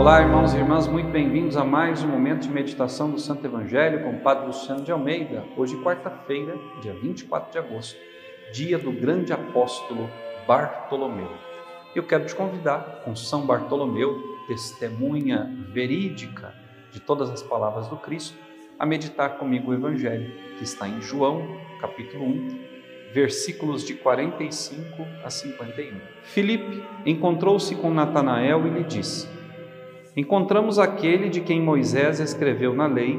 Olá, irmãos e irmãs, muito bem-vindos a mais um momento de meditação do Santo Evangelho com o Padre Luciano de Almeida. Hoje, quarta-feira, dia 24 de agosto, dia do grande apóstolo Bartolomeu. Eu quero te convidar, com São Bartolomeu, testemunha verídica de todas as palavras do Cristo, a meditar comigo o Evangelho, que está em João, capítulo 1, versículos de 45 a 51. Filipe encontrou-se com Natanael e lhe disse: Encontramos aquele de quem Moisés escreveu na lei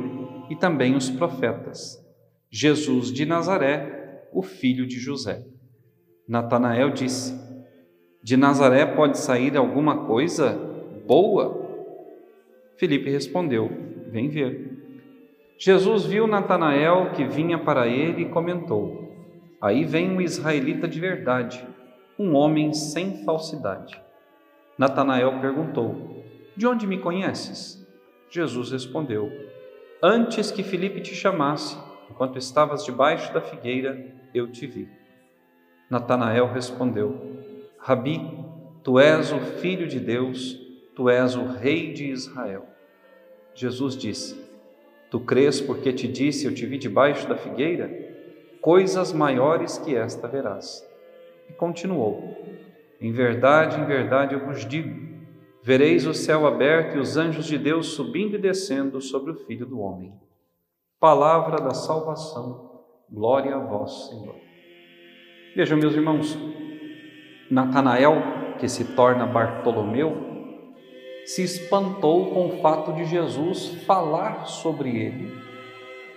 e também os profetas, Jesus de Nazaré, o filho de José. Natanael disse: De Nazaré pode sair alguma coisa boa? Filipe respondeu: Vem ver. Jesus viu Natanael que vinha para ele e comentou: Aí vem um israelita de verdade, um homem sem falsidade. Natanael perguntou: De onde me conheces? Jesus respondeu: Antes que Filipe te chamasse, enquanto estavas debaixo da figueira, eu te vi. Natanael respondeu: Rabi, tu és o filho de Deus, tu és o rei de Israel. Jesus disse: Tu crês porque te disse eu te vi debaixo da figueira? coisas maiores que esta verás. E continuou: Em verdade, em verdade eu vos digo: vereis o céu aberto e os anjos de Deus subindo e descendo sobre o Filho do Homem. Palavra da salvação, glória a vós, Senhor. Vejam, meus irmãos, Natanael, que se torna Bartolomeu, se espantou com o fato de Jesus falar sobre ele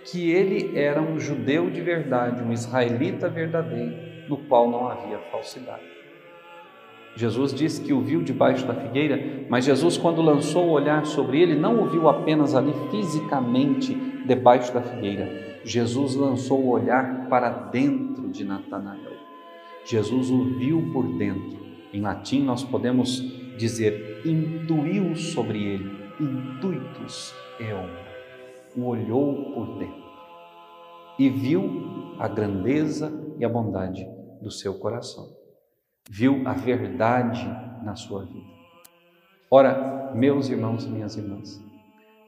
que ele era um judeu de verdade, um israelita verdadeiro, no qual não havia falsidade. Jesus disse que o viu debaixo da figueira, mas Jesus, quando lançou o olhar sobre ele, não o viu apenas ali fisicamente debaixo da figueira. Jesus lançou o olhar para dentro de Natanael. Jesus o viu por dentro. Em latim, nós podemos dizer intuiu sobre ele, intuitus eum o olhou por dentro e viu a grandeza e a bondade do seu coração. Viu a verdade na sua vida. Ora, meus irmãos e minhas irmãs,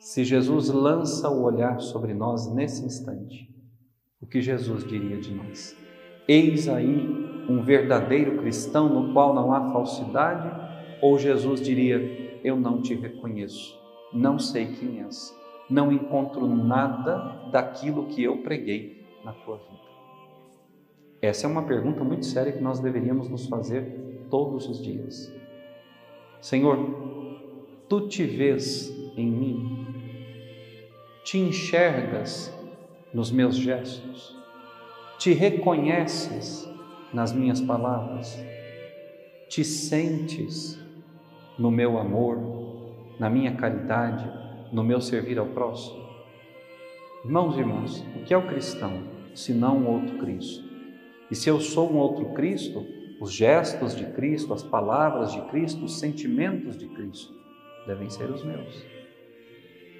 se Jesus lança o olhar sobre nós nesse instante, o que Jesus diria de nós? Eis aí um verdadeiro cristão no qual não há falsidade? Ou Jesus diria: Eu não te reconheço, não sei quem és, não encontro nada daquilo que eu preguei na tua vida? Essa é uma pergunta muito séria que nós deveríamos nos fazer todos os dias. Senhor, tu te vês em mim, te enxergas nos meus gestos, te reconheces nas minhas palavras, te sentes no meu amor, na minha caridade, no meu servir ao próximo? Irmãos e irmãs, o que é o cristão se não outro Cristo? E se eu sou um outro Cristo, os gestos de Cristo, as palavras de Cristo, os sentimentos de Cristo devem ser os meus.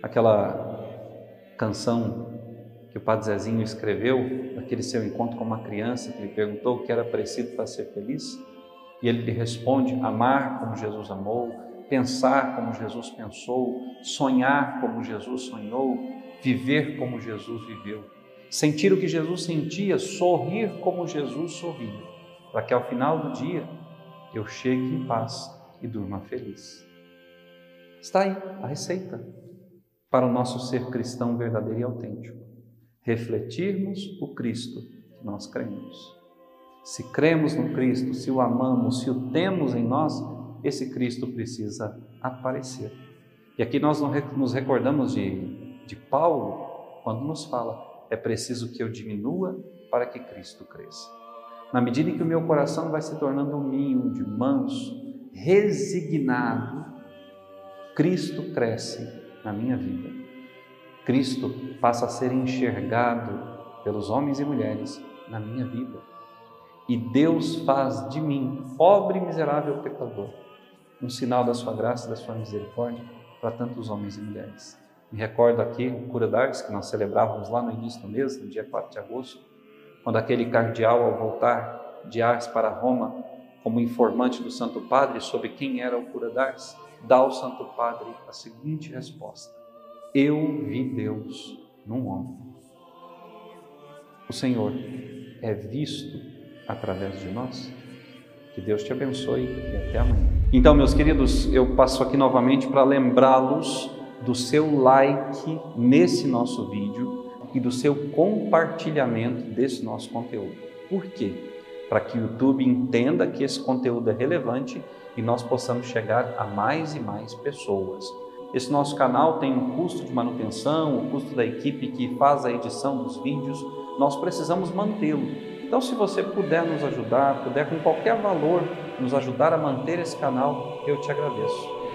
Aquela canção que o Padre Zezinho escreveu, naquele seu encontro com uma criança que lhe perguntou o que era preciso para ser feliz, e ele lhe responde: amar como Jesus amou, pensar como Jesus pensou, sonhar como Jesus sonhou, viver como Jesus viveu, sentir o que Jesus sentia, sorrir como Jesus sorria, para que ao final do dia eu chegue em paz e durma feliz. Está aí a receita para o nosso ser cristão verdadeiro e autêntico. Refletirmos o Cristo que nós cremos. Se cremos no Cristo, se o amamos, se o temos em nós, esse Cristo precisa aparecer. E aqui nós nos recordamos de, de Paulo, quando nos fala: é preciso que eu diminua para que Cristo cresça. Na medida em que o meu coração vai se tornando humilde, manso, resignado, Cristo cresce na minha vida. Cristo passa a ser enxergado pelos homens e mulheres na minha vida. E Deus faz de mim, pobre e miserável pecador, um sinal da sua graça e da sua misericórdia para tantos homens e mulheres. Me recordo aqui o Cura d'Ars, que nós celebrávamos lá no início do mês, no dia 4 de agosto, quando aquele cardeal, ao voltar de Ars para Roma, como informante do Santo Padre sobre quem era o cura d'Ars, dá ao Santo Padre a seguinte resposta: Eu vi Deus num homem. O Senhor é visto através de nós. Que Deus te abençoe e até amanhã. Então, meus queridos, eu passo aqui novamente para lembrá-los do seu like nesse nosso vídeo e do seu compartilhamento desse nosso conteúdo. Por quê? Para que o YouTube entenda que esse conteúdo é relevante e nós possamos chegar a mais e mais pessoas. Esse nosso canal tem um custo de manutenção, o custo da equipe que faz a edição dos vídeos, nós precisamos mantê-lo. Então, se você puder nos ajudar, puder com qualquer valor nos ajudar a manter esse canal, eu te agradeço.